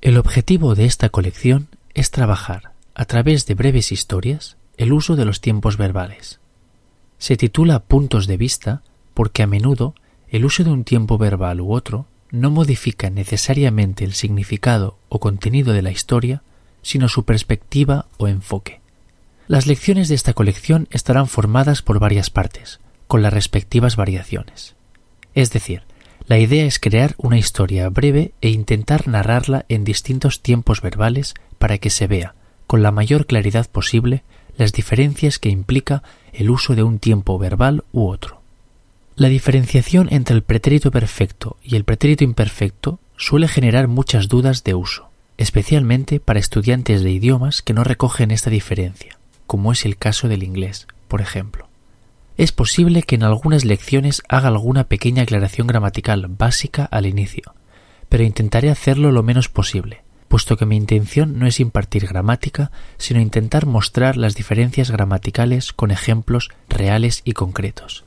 El objetivo de esta colección es trabajar, a través de breves historias, el uso de los tiempos verbales. Se titula Puntos de vista porque a menudo el uso de un tiempo verbal u otro no modifica necesariamente el significado o contenido de la historia, sino su perspectiva o enfoque. Las lecciones de esta colección estarán formadas por varias partes, con las respectivas variaciones. Es decir, la idea es crear una historia breve e intentar narrarla en distintos tiempos verbales para que se vea, con la mayor claridad posible, las diferencias que implica el uso de un tiempo verbal u otro. La diferenciación entre el pretérito perfecto y el pretérito imperfecto suele generar muchas dudas de uso, especialmente para estudiantes de idiomas que no recogen esta diferencia, como es el caso del inglés, por ejemplo. Es posible que en algunas lecciones haga alguna pequeña aclaración gramatical básica al inicio, pero intentaré hacerlo lo menos posible, puesto que mi intención no es impartir gramática, sino intentar mostrar las diferencias gramaticales con ejemplos reales y concretos.